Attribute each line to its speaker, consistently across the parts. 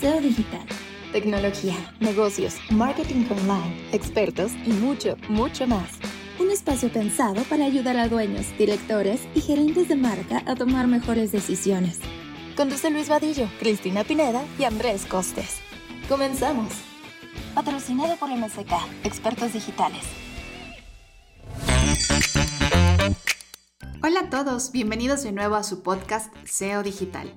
Speaker 1: SEO digital.
Speaker 2: Tecnología, negocios, marketing online, expertos y mucho, mucho más.
Speaker 1: Un espacio pensado para ayudar a dueños, directores y gerentes de marca a tomar mejores decisiones.
Speaker 2: Conduce Luis Vadillo, Cristina Pineda y Andrés Costes. Comenzamos. Patrocinado por MSK, expertos digitales.
Speaker 3: Hola a todos, bienvenidos de nuevo a su podcast SEO Digital.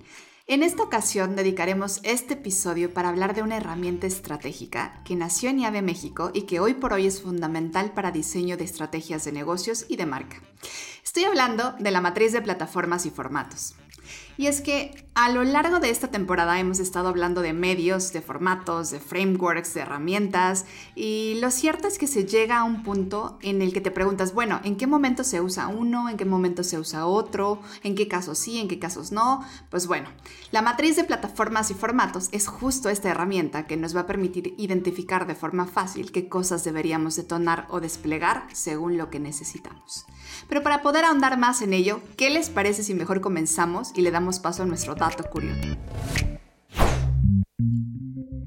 Speaker 3: En esta ocasión dedicaremos este episodio para hablar de una herramienta estratégica que nació en IAVE México y que hoy por hoy es fundamental para diseño de estrategias de negocios y de marca. Estoy hablando de la matriz de plataformas y formatos. Y es que a lo largo de esta temporada hemos estado hablando de medios, de formatos, de frameworks, de herramientas, y lo cierto es que se llega a un punto en el que te preguntas, bueno, ¿en qué momento se usa uno? ¿En qué momento se usa otro? ¿En qué casos sí? ¿En qué casos no? Pues bueno, la matriz de plataformas y formatos es justo esta herramienta que nos va a permitir identificar de forma fácil qué cosas deberíamos detonar o desplegar según lo que necesitamos. Pero para poder ahondar más en ello, ¿qué les parece si mejor comenzamos y le damos paso a nuestro dato curioso?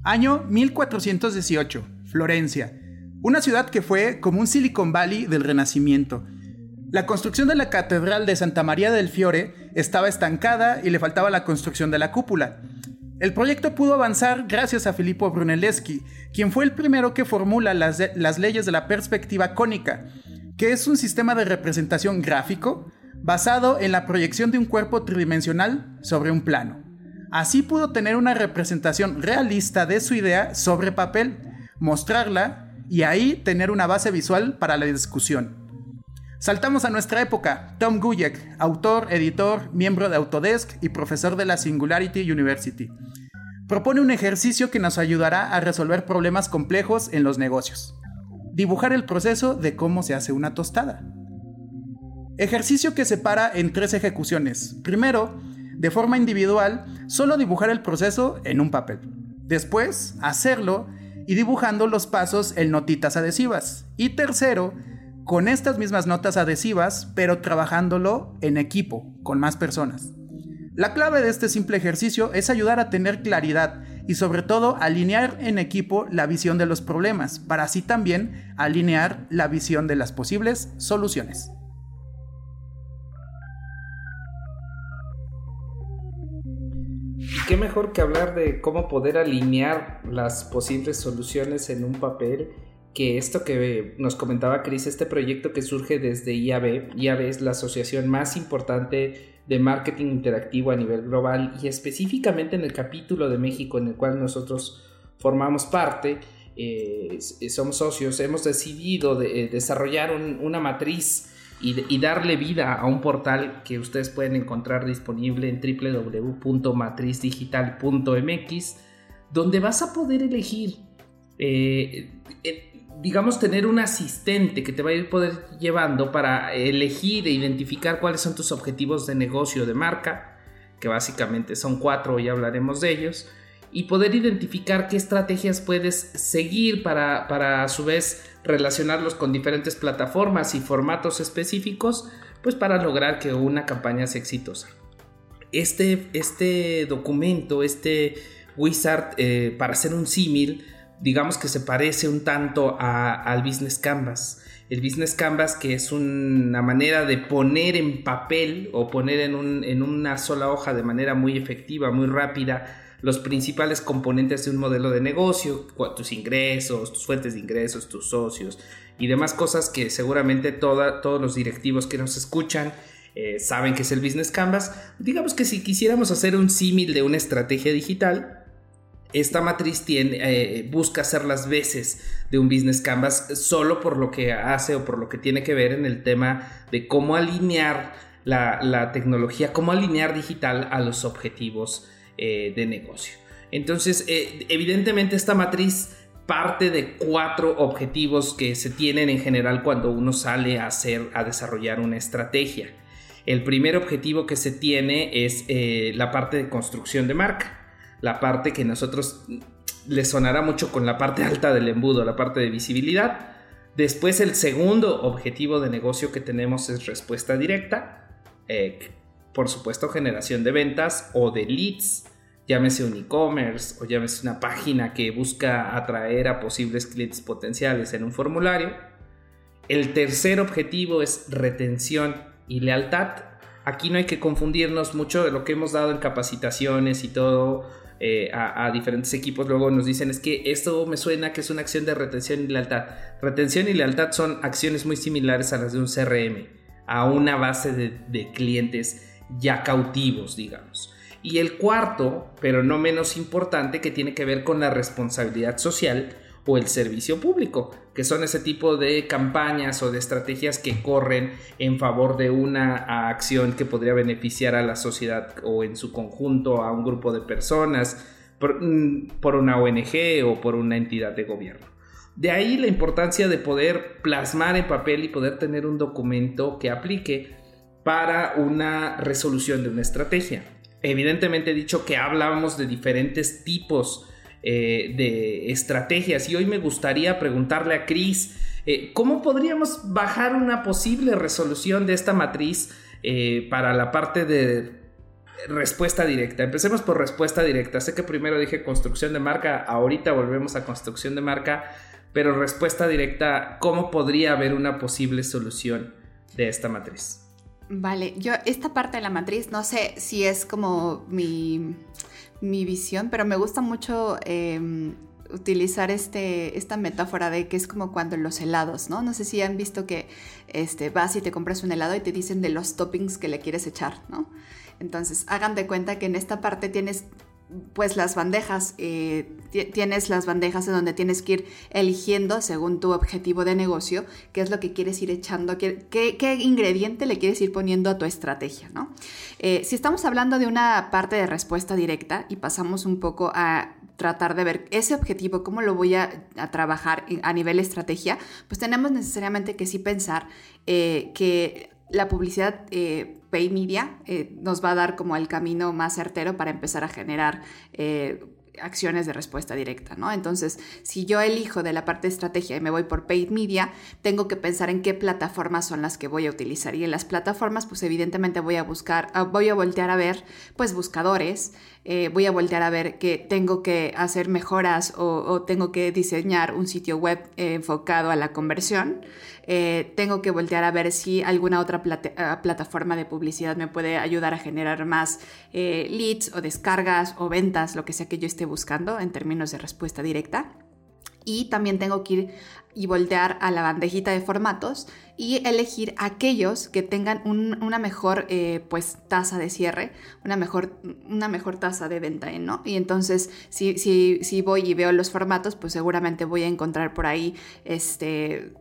Speaker 4: Año 1418, Florencia, una ciudad que fue como un Silicon Valley del Renacimiento. La construcción de la Catedral de Santa María del Fiore estaba estancada y le faltaba la construcción de la cúpula. El proyecto pudo avanzar gracias a Filippo Brunelleschi, quien fue el primero que formula las, las leyes de la perspectiva cónica, que es un sistema de representación gráfico basado en la proyección de un cuerpo tridimensional sobre un plano. Así pudo tener una representación realista de su idea sobre papel, mostrarla y ahí tener una base visual para la discusión. Saltamos a nuestra época. Tom Guyek, autor, editor, miembro de Autodesk y profesor de la Singularity University, propone un ejercicio que nos ayudará a resolver problemas complejos en los negocios dibujar el proceso de cómo se hace una tostada. Ejercicio que se para en tres ejecuciones. Primero, de forma individual, solo dibujar el proceso en un papel. Después, hacerlo y dibujando los pasos en notitas adhesivas. Y tercero, con estas mismas notas adhesivas, pero trabajándolo en equipo, con más personas. La clave de este simple ejercicio es ayudar a tener claridad y sobre todo alinear en equipo la visión de los problemas, para así también alinear la visión de las posibles soluciones.
Speaker 5: Qué mejor que hablar de cómo poder alinear las posibles soluciones en un papel que esto que nos comentaba Chris, este proyecto que surge desde IAB, IAB es la asociación más importante de marketing interactivo a nivel global y específicamente en el capítulo de México en el cual nosotros formamos parte, eh, somos socios, hemos decidido eh, desarrollar una matriz y, darle vida a un portal que ustedes pueden encontrar disponible en www.matrizdigital.mx, donde vas a poder elegir eh, digamos, tener un asistente que te va a ir poder llevando para elegir e identificar cuáles son tus objetivos de negocio de marca, que básicamente son cuatro, ya hablaremos de ellos, y poder identificar qué estrategias puedes seguir para, para a su vez relacionarlos con diferentes plataformas y formatos específicos, pues para lograr que una campaña sea exitosa. Este, este documento, este wizard, eh, para hacer un símil, digamos que se parece un tanto al Business Canvas. El Business Canvas que es una manera de poner en papel o poner en, en una sola hoja de manera muy efectiva, muy rápida, los principales componentes de un modelo de negocio, tus ingresos, tus fuentes de ingresos, tus socios y demás cosas que seguramente todos los directivos que nos escuchan eh, saben que es el Business Canvas. Digamos que si quisiéramos hacer un símil de una estrategia digital, esta matriz eh, busca hacer las veces de un business canvas solo por lo que hace o por lo que tiene que ver en el tema de cómo alinear la, tecnología, cómo alinear digital a los objetivos eh, de negocio. Entonces, eh, evidentemente esta matriz parte de cuatro objetivos que se tienen en general cuando uno sale a hacer, a desarrollar una estrategia. El primer objetivo que se tiene es la parte de construcción de marca la parte que nosotros le sonará mucho con la parte alta del embudo, la parte de visibilidad. Después el segundo objetivo de negocio que tenemos es respuesta directa. Eh, por supuesto generación de ventas o de leads llámese un e-commerce o llámese una página que busca atraer a posibles clientes potenciales en un formulario. El tercer objetivo es retención y lealtad. Aquí no hay que confundirnos mucho de lo que hemos dado en capacitaciones y todo eh, a, diferentes equipos. Luego nos dicen es que esto me suena que es una acción de retención y lealtad. Retención y lealtad son acciones muy similares a las de un CRM, a una base de clientes ya cautivos, digamos. Y el cuarto, pero no menos importante, que tiene que ver con la responsabilidad social o el servicio público, que son ese tipo de campañas o de estrategias que corren en favor de una acción que podría beneficiar a la sociedad o en su conjunto a un grupo de personas por, mm, una ONG o por una entidad de gobierno. De ahí la importancia de poder plasmar en papel y poder tener un documento que aplique para una resolución de una estrategia. Evidentemente he dicho que hablábamos de diferentes tipos eh, de estrategias y hoy me gustaría preguntarle a Cris eh, cómo podríamos bajar una posible resolución de esta matriz eh, para la parte de respuesta directa. Empecemos por respuesta directa. Sé que primero dije construcción de marca, ahorita volvemos a construcción de marca, pero respuesta directa, ¿cómo podría haber una posible solución de esta matriz?
Speaker 3: Vale, yo esta parte de la matriz no sé si es como mi, visión, pero me gusta mucho em, utilizar este, esta metáfora de que es como cuando los helados, ¿no? No sé si han visto que este, vas y te compras un helado y te dicen de los toppings que le quieres echar, ¿no? Entonces, hagan de cuenta que en esta parte tienes pues las bandejas, eh, tienes las bandejas en donde tienes que ir eligiendo según tu objetivo de negocio, qué es lo que quieres ir echando, qué, qué, ingrediente le quieres ir poniendo a tu estrategia, ¿no? Eh, si estamos hablando de una parte de respuesta directa y pasamos un poco a tratar de ver ese objetivo, cómo lo voy a, trabajar a nivel estrategia, pues tenemos necesariamente que sí pensar eh, que la publicidad pay media eh, nos va a dar como el camino más certero para empezar a generar eh, acciones de respuesta directa, ¿no? Entonces, si yo elijo de la parte de estrategia y me voy por paid media, tengo que pensar en qué plataformas son las que voy a utilizar. Y en las plataformas, pues evidentemente voy a buscar, ah, voy a voltear a ver, pues buscadores, eh, voy a voltear a ver que tengo que hacer mejoras o, tengo que diseñar un sitio web enfocado a la conversión. Eh, tengo que voltear a ver si alguna otra ah, plataforma de publicidad me puede ayudar a generar más eh, leads o descargas o ventas, lo que sea que yo esté buscando en términos de respuesta directa. Y también tengo que ir y voltear a la bandejita de formatos y elegir aquellos que tengan una mejor eh, pues tasa de cierre, una mejor, una mejor tasa de venta, ¿no? Y entonces si, si, si voy y veo los formatos, pues seguramente voy a encontrar por ahí este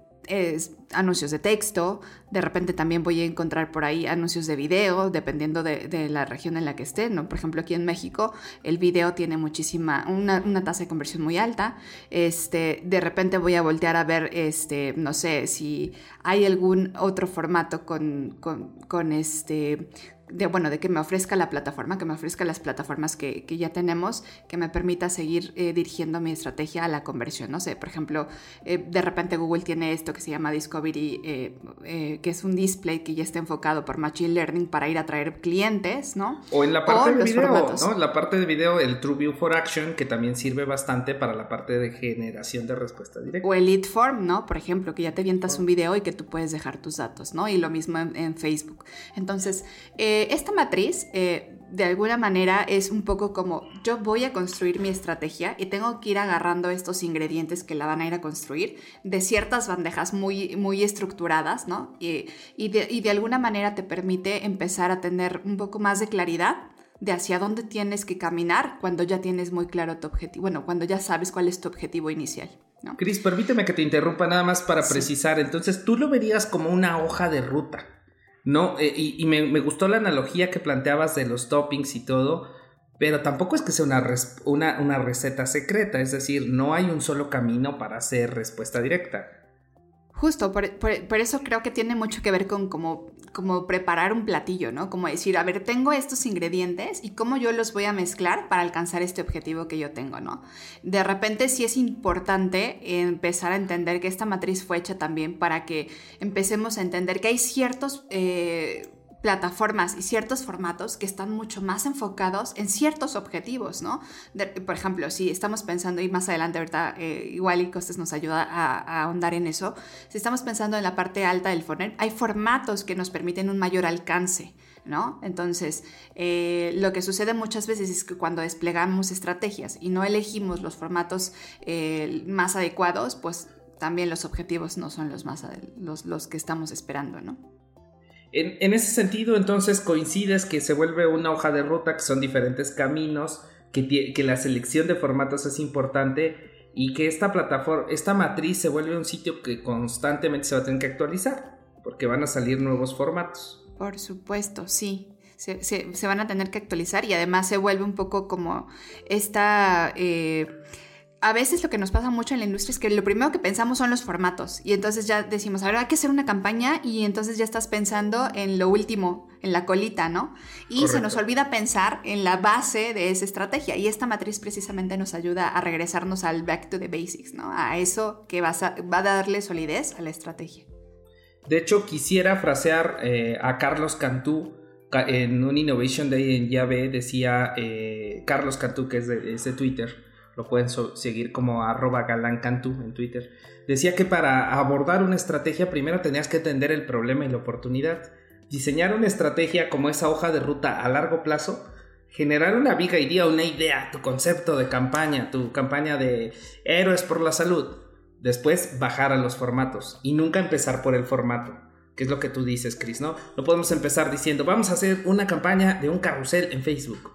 Speaker 3: anuncios de texto, de repente también voy a encontrar por ahí anuncios de video, dependiendo de, la región en la que esté, ¿no? Por ejemplo, aquí en México el video tiene muchísima, una, tasa de conversión muy alta, este, de repente voy a voltear a ver, este, no sé, si hay algún otro formato con, con, con este, de, bueno, de que me ofrezca la plataforma, que me ofrezca las plataformas que, ya tenemos, que me permita seguir eh, dirigiendo mi estrategia a la conversión. No sé, por ejemplo, eh, de repente Google tiene esto que se llama Discovery, eh, que es un display que ya está enfocado por Machine Learning para ir a traer clientes, ¿no?
Speaker 5: O en la parte de video, ¿no? En la parte de video, el TrueView for Action, que también sirve bastante para la parte de generación de respuesta directa.
Speaker 3: O el Lead Form, ¿no? Por ejemplo, que ya te vientas un video y que tú puedes dejar tus datos, ¿no? Y lo mismo en, en Facebook. Entonces, eh, esta matriz, eh, de alguna manera, es un poco como yo voy a construir mi estrategia y tengo que ir agarrando estos ingredientes que la van a ir a construir de ciertas bandejas muy, muy estructuradas, ¿no? Y, de, alguna manera te permite empezar a tener un poco más de claridad de hacia dónde tienes que caminar cuando ya tienes muy claro tu objetivo, bueno, cuando ya sabes cuál es tu objetivo inicial. ¿no?
Speaker 5: Cris, permíteme que te interrumpa nada más para precisar. Entonces, tú lo verías como una hoja de ruta. No, eh, y, me, gustó la analogía que planteabas de los toppings y todo, pero tampoco es que sea una, una, una receta secreta, es decir, no hay un solo camino para hacer respuesta directa.
Speaker 3: Justo, por, eso creo que tiene mucho que ver con cómo, preparar un platillo, ¿no? Como decir, a ver, tengo estos ingredientes y cómo yo los voy a mezclar para alcanzar este objetivo que yo tengo, ¿no? De repente sí es importante empezar a entender que esta matriz fue hecha también para que empecemos a entender que hay ciertos... Eh, plataformas y ciertos formatos que están mucho más enfocados en ciertos objetivos, ¿no? por ejemplo, si estamos pensando, y más adelante ahorita eh, igual y Costes nos ayuda a, ahondar en eso, si estamos pensando en la parte alta del funnel, hay formatos que nos permiten un mayor alcance. ¿No? Entonces, eh, lo que sucede muchas veces es que cuando desplegamos estrategias y no elegimos los formatos eh, más adecuados, pues también los objetivos no son los, más, los, los que estamos esperando, ¿no?
Speaker 5: En, ese sentido, entonces, coincides que se vuelve una hoja de ruta, que son diferentes caminos, que, la selección de formatos es importante y que esta plataforma, esta matriz se vuelve un sitio que constantemente se va a tener que actualizar, porque van a salir nuevos formatos.
Speaker 3: Por supuesto, sí. Se, se, van a tener que actualizar y además se vuelve un poco como esta... Eh, a veces lo que nos pasa mucho en la industria es que lo primero que pensamos son los formatos y entonces ya decimos, a ver, hay que hacer una campaña y entonces ya estás pensando en lo último, en la colita, ¿no? Y se nos olvida pensar en la base de esa estrategia y esta matriz precisamente nos ayuda a regresarnos al back to the basics, ¿no? A eso que va a, darle solidez a la estrategia.
Speaker 5: De hecho, quisiera frasear eh, a Carlos Cantú en un Innovation Day en Llave, decía eh, Carlos Cantú, que es de Twitter lo pueden seguir como arroba galancantú en Twitter, decía que para abordar una estrategia primero tenías que entender el problema y la oportunidad. Diseñar una estrategia como esa hoja de ruta a largo plazo, generar una viga idea, una idea, tu concepto de campaña, tu campaña de héroes por la salud. Después bajar a los formatos y nunca empezar por el formato que es lo que tú dices, Chris, ¿no? No podemos empezar diciendo, vamos a hacer una campaña de un carrusel en Facebook.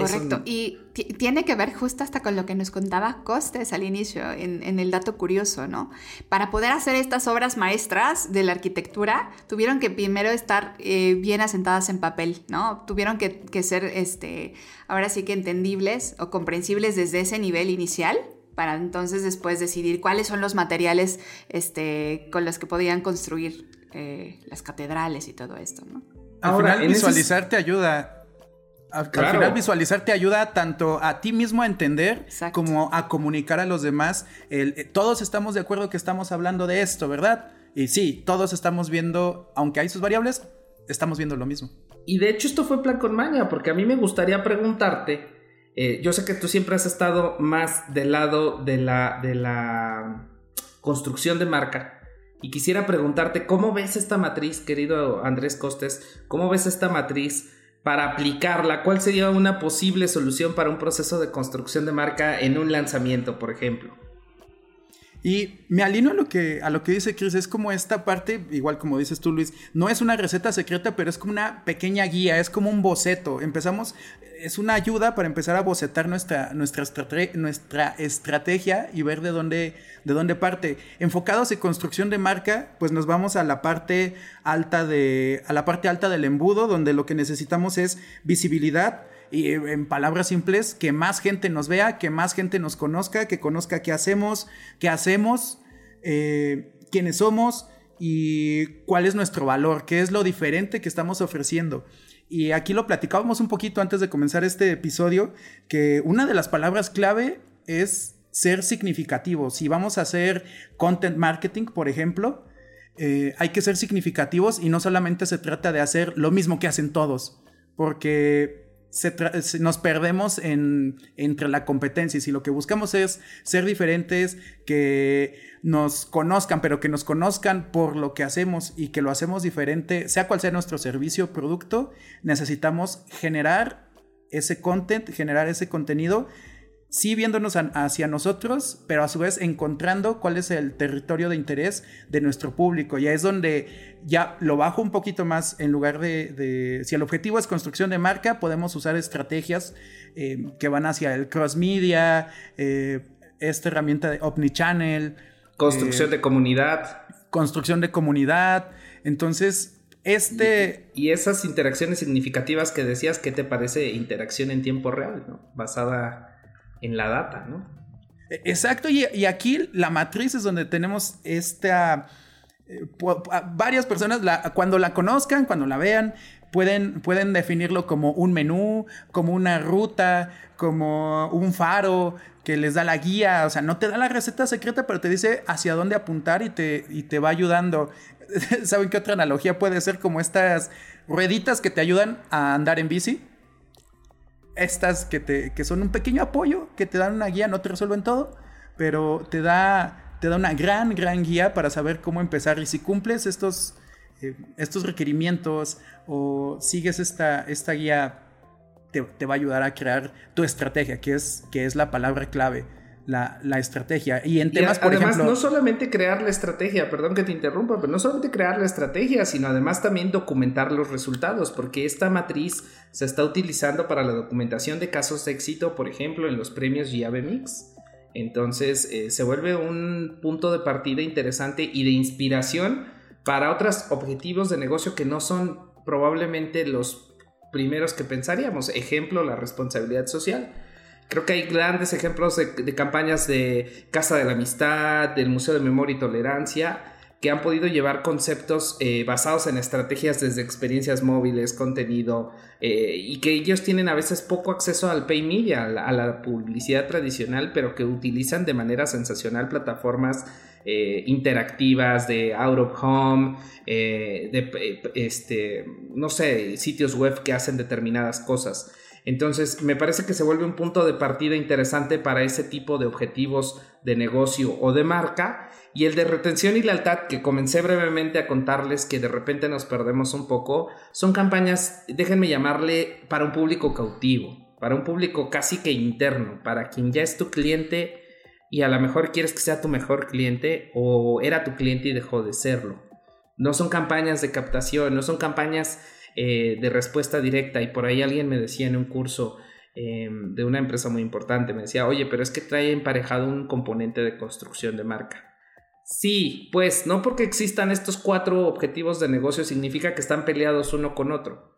Speaker 3: Correcto. Y tiene que ver justo hasta con lo que nos contaba Costes al inicio, en, el dato curioso, ¿no? Para poder hacer estas obras maestras de la arquitectura, tuvieron que primero estar eh, bien asentadas en papel, ¿no? Tuvieron que, ser, este, ahora sí que entendibles o comprensibles desde ese nivel inicial para entonces después decidir cuáles son los materiales este, con los que podían construir eh, las catedrales y todo esto, ¿no?
Speaker 4: Ahora, visualizar te ayuda al, final visualizar te ayuda tanto a ti mismo a entender como a comunicar a los demás. Eh, todos estamos de acuerdo que estamos hablando de esto, ¿verdad? Y sí, todos estamos viendo, aunque hay sus variables, estamos viendo lo mismo.
Speaker 5: Y de hecho esto fue plan con maña, porque a mí me gustaría preguntarte, eh, yo sé que tú siempre has estado más del lado de la, de la construcción de marca, y quisiera preguntarte, ¿cómo ves esta matriz, querido Andrés Costes? ¿Cómo ves esta matriz? Para aplicarla? ¿Cuál sería una posible solución para un proceso de construcción de marca en un lanzamiento, por ejemplo?
Speaker 4: Y me alineo a lo que, a lo que dice Chris, es como esta parte, igual como dices tú Luis, no es una receta secreta, pero es como una pequeña guía, es como un boceto. Empezamos, es una ayuda para empezar a bocetar nuestra, nuestra, nuestra estrategia y ver de dónde, de dónde parte. Enfocados en construcción de marca, pues nos vamos a la parte alta de, a la parte alta del embudo, donde lo que necesitamos es visibilidad, y en palabras simples, que más gente nos vea, que más gente nos conozca, que conozca qué hacemos, qué hacemos, eh, quiénes somos y cuál es nuestro valor, qué es lo diferente que estamos ofreciendo. Y aquí lo platicábamos un poquito antes de comenzar este episodio, que una de las palabras clave es ser significativo. Si vamos a hacer content marketing, por ejemplo, eh, hay que ser significativos y no solamente se trata de hacer lo mismo que hacen todos, porque nos perdemos en, entre la competencia. Y si lo que buscamos es ser diferentes, que nos conozcan, pero que nos conozcan por lo que hacemos y que lo hacemos diferente, sea cual sea nuestro servicio o producto, necesitamos generar ese content, generar ese contenido sí viéndonos hacia nosotros, pero a su vez encontrando cuál es el territorio de interés de nuestro público. Ya es donde ya lo bajo un poquito más en lugar de, si el objetivo es construcción de marca, podemos usar estrategias eh, que van hacia el cross media, eh, esta herramienta de omnichannel.
Speaker 5: Construcción eh, de comunidad.
Speaker 4: Construcción de comunidad. Entonces, este...
Speaker 5: Y, esas interacciones significativas que decías, ¿qué te parece interacción en tiempo real? ¿no? Basada en la data, ¿no?
Speaker 4: E, exacto, y, aquí la matriz es donde tenemos esta... Eh, varias personas, cuando la conozcan, cuando la vean, pueden, pueden definirlo como un menú, como una ruta, como un faro que les da la guía, o sea, no te da la receta secreta, pero te dice hacia dónde apuntar y te, y te va ayudando. ¿Saben qué otra analogía puede ser como estas rueditas que te ayudan a andar en bici? Estas que, te, que son un pequeño apoyo, que te dan una guía, no te resuelven todo, pero te da, te da una gran, gran guía para saber cómo empezar. Y si cumples estos, eh, estos requerimientos o sigues esta, esta guía, te, te, va a ayudar a crear tu estrategia, que es, que es la palabra clave la, estrategia. Y en temas, por
Speaker 5: además, no solamente crear la estrategia, perdón que te interrumpa, pero no solamente crear la estrategia, sino además también documentar los resultados, porque esta matriz se está utilizando para la documentación de casos de éxito, por ejemplo, en los premios Llave Mix. Entonces, eh, se vuelve un punto de partida interesante y de inspiración para otros objetivos de negocio que no son probablemente los primeros que pensaríamos. Ejemplo, la responsabilidad social Creo que hay grandes ejemplos de, campañas de Casa de la Amistad, del Museo de Memoria y Tolerancia, que han podido llevar conceptos eh, basados en estrategias desde experiencias móviles, contenido, eh, y que ellos tienen a veces poco acceso al pay media, a la, publicidad tradicional, pero que utilizan de manera sensacional plataformas eh, interactivas de out of home, de este, no sé, sitios web que hacen determinadas cosas. Entonces, me parece que se vuelve un punto de partida interesante para ese tipo de objetivos de negocio o de marca. Y el de retención y lealtad, que comencé brevemente a contarles que de repente nos perdemos un poco, son campañas, déjenme llamarle, para un público cautivo, para un público casi que interno, para quien ya es tu cliente y a lo mejor quieres que sea tu mejor cliente o era tu cliente y dejó de serlo. No son campañas de captación, no son campañas eh, de respuesta directa y por ahí alguien me decía en un curso em, de una empresa muy importante, me decía, oye, pero es que trae emparejado un componente de construcción de marca. Sí, pues no porque existan estos cuatro objetivos de negocio significa que están peleados uno con otro.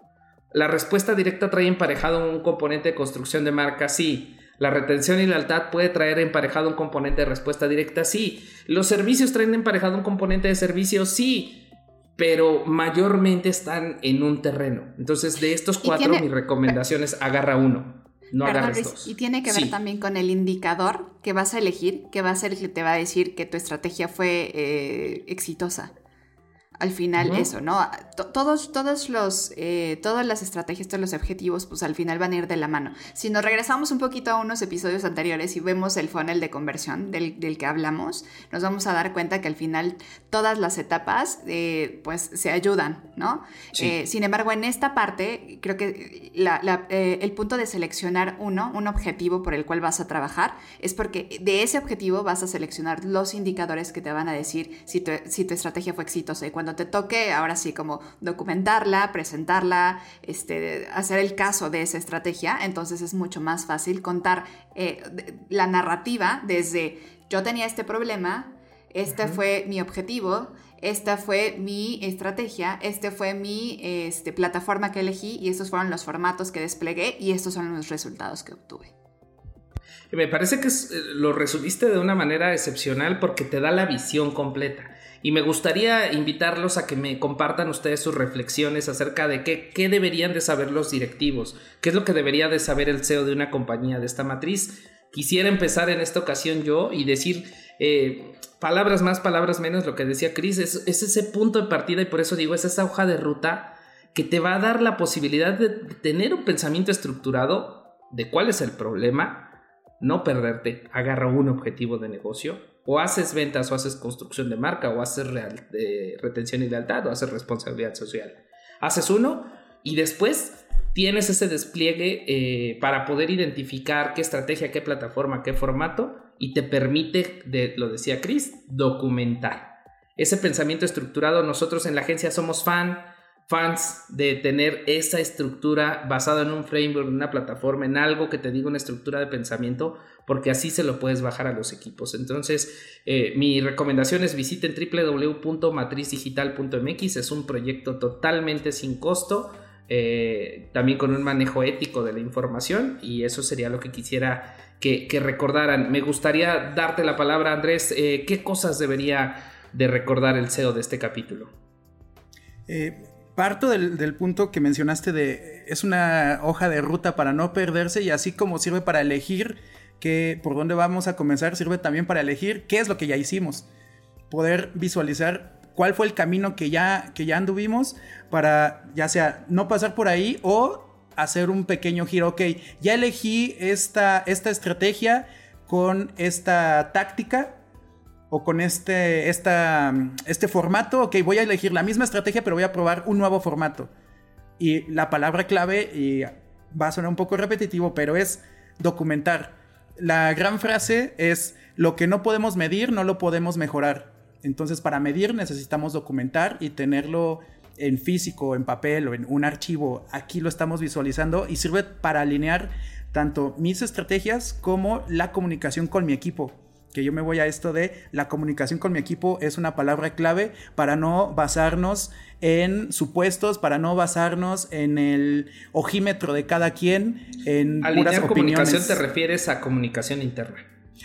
Speaker 5: La respuesta directa trae emparejado un componente de construcción de marca, sí. La retención y lealtad puede traer emparejado un componente de respuesta directa, sí. Los servicios traen emparejado un componente de servicio, sí pero mayormente están en un terreno. Entonces, de estos cuatro, mi recomendación es agarra uno. No agarres dos.
Speaker 3: Y tiene que ver también con el indicador que vas a elegir, que va a ser el que te va a decir que tu estrategia fue eh, exitosa al final eso, ¿no? Todos, todos los, eh, todas las estrategias, todos los objetivos, pues al final van a ir de la mano. Si nos regresamos un poquito a unos episodios anteriores y vemos el funnel de conversión del, que hablamos, nos vamos a dar cuenta que al final todas las etapas, eh, pues se ayudan, ¿no? Eh, sin embargo, en esta parte, creo que el punto de seleccionar uno, un objetivo por el cual vas a trabajar, es porque de ese objetivo vas a seleccionar los indicadores que te van a decir si tu, si tu estrategia fue exitosa. Y cuando te toque, ahora sí, como documentarla, presentarla, este, hacer el caso de esa estrategia, entonces es mucho más fácil contar eh, la narrativa desde yo tenía este problema, este fue mi objetivo, esta fue mi estrategia, este fue mi este, plataforma que elegí y estos fueron los formatos que desplegué y estos son los resultados que obtuve.
Speaker 5: Me parece que eh, lo resumiste de una manera excepcional porque te da la visión completa. Y me gustaría invitarlos a que me compartan ustedes sus reflexiones acerca de qué, qué deberían de saber los directivos, qué es lo que debería de saber el CEO de una compañía de esta matriz. Quisiera empezar en esta ocasión yo y decir eh, palabras más, palabras menos, lo que decía Chris, es, es ese punto de partida y por eso digo, es esa hoja de ruta que te va a dar la posibilidad de tener un pensamiento estructurado de cuál es el problema, no perderte, agarra un objetivo de negocio, o haces ventas o haces construcción de marca o haces real, retención y lealtad o haces responsabilidad social. Haces uno y después tienes ese despliegue eh, para poder identificar qué estrategia, qué plataforma, qué formato y te permite, de, lo decía Chris, documentar. Ese pensamiento estructurado, nosotros en la agencia somos fan, fans de tener esa estructura basada en un framework, en una plataforma, en algo que te diga una estructura de pensamiento, porque así se lo puedes bajar a los equipos. Entonces, eh, mi recomendación es visiten www.matrizdigital.mx, es un proyecto totalmente sin costo. Eh, también con un manejo ético de la información y eso sería lo que quisiera que, recordaran. Me gustaría darte la palabra, Andrés. Eh, ¿Qué cosas debería de recordar el CEO de este capítulo?
Speaker 4: Parto del, punto que mencionaste de es una hoja de ruta para no perderse y así como sirve para elegir que por dónde vamos a comenzar, sirve también para elegir qué es lo que ya hicimos. Poder visualizar cuál fue el camino que ya, que ya anduvimos para ya sea no pasar por ahí o hacer un pequeño giro. Ok, ya elegí esta, esta estrategia con esta táctica o con este, esta, este formato, ok, voy a elegir la misma estrategia, pero voy a probar un nuevo formato. Y la palabra clave, y va a sonar un poco repetitivo, pero es documentar. La gran frase es, lo que no podemos medir, no lo podemos mejorar. Entonces, para medir necesitamos documentar y tenerlo en físico, en papel o en un archivo. Aquí lo estamos visualizando y sirve para alinear tanto mis estrategias como la comunicación con mi equipo que yo me voy a esto de la comunicación con mi equipo es una palabra clave para no basarnos en supuestos, para no basarnos en el ojímetro de cada quien, en
Speaker 5: Alinear comunicación te refieres a comunicación interna.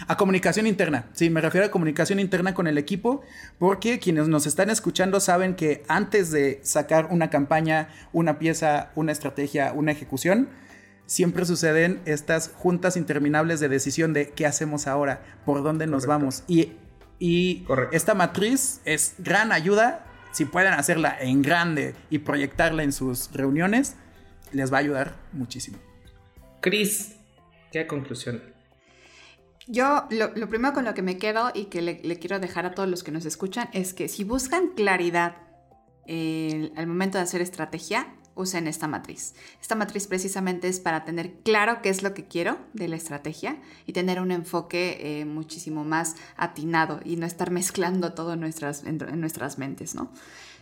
Speaker 4: A comunicación interna, sí, me refiero a comunicación interna con el equipo, porque quienes nos están escuchando saben que antes de sacar una campaña, una pieza, una estrategia, una ejecución, siempre suceden estas juntas interminables de decisión de qué hacemos ahora, por dónde nos vamos. Y, y esta matriz es gran ayuda. Si pueden hacerla en grande y proyectarla en sus reuniones, les va a ayudar muchísimo.
Speaker 5: Cris, ¿qué conclusión?
Speaker 3: Yo lo, primero con lo que me quedo y que le, quiero dejar a todos los que nos escuchan es que si buscan claridad eh, al momento de hacer estrategia, usen esta matriz. Esta matriz precisamente es para tener claro qué es lo que quiero de la estrategia y tener un enfoque eh, muchísimo más atinado y no estar mezclando todo nuestras, en nuestras mentes, ¿no?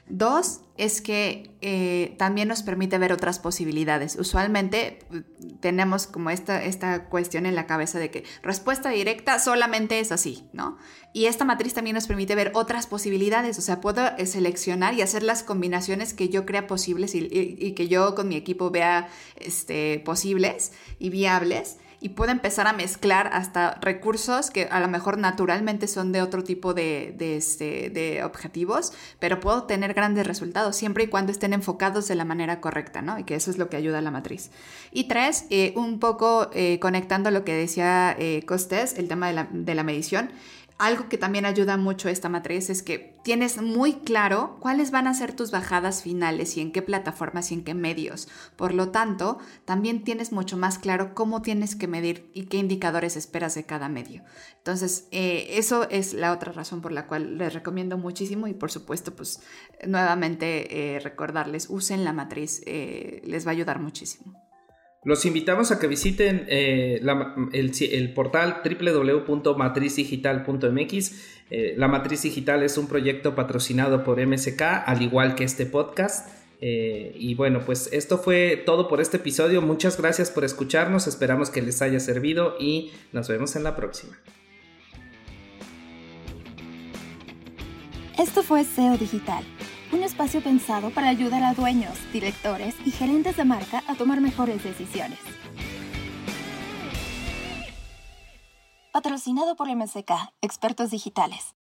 Speaker 3: Dos, es que eh, también nos permite ver otras posibilidades. Usualmente mm, tenemos como esta, esta cuestión en la cabeza de que respuesta directa solamente es así, ¿no? Y esta matriz también nos permite ver otras posibilidades, o sea, puedo eh, seleccionar y hacer las combinaciones que yo crea posibles y, que yo con mi equipo vea este, posibles y viables y puedo empezar a mezclar hasta recursos que a lo mejor naturalmente son de otro tipo de, este, de objetivos, pero puedo tener grandes resultados siempre y cuando estén enfocados de la manera correcta, ¿no? Y que eso es lo que ayuda a la matriz. Y tres, eh, un poco eh, conectando lo que decía eh, Costés, el tema de la, de la medición, algo que también ayuda mucho esta matriz es que tienes muy claro cuáles van a ser tus bajadas finales y en qué plataformas y en qué medios. Por lo tanto, también tienes mucho más claro cómo tienes que medir y qué indicadores esperas de cada medio. Entonces, eh, eso es la otra razón por la cual les recomiendo muchísimo y por supuesto, pues nuevamente eh, recordarles, usen la matriz, eh, les va a ayudar muchísimo.
Speaker 5: Los invitamos a que visiten eh, el, portal www.matrizdigital.mx. Eh, la Matriz Digital es un proyecto patrocinado por MSK, al igual que este podcast. Eh, y bueno, pues esto fue todo por este episodio. Muchas gracias por escucharnos. Esperamos que les haya servido y nos vemos en la próxima.
Speaker 2: Esto fue SEO Digital un espacio pensado para ayudar a dueños, directores y gerentes de marca a tomar mejores decisiones. Patrocinado por MSK, expertos digitales.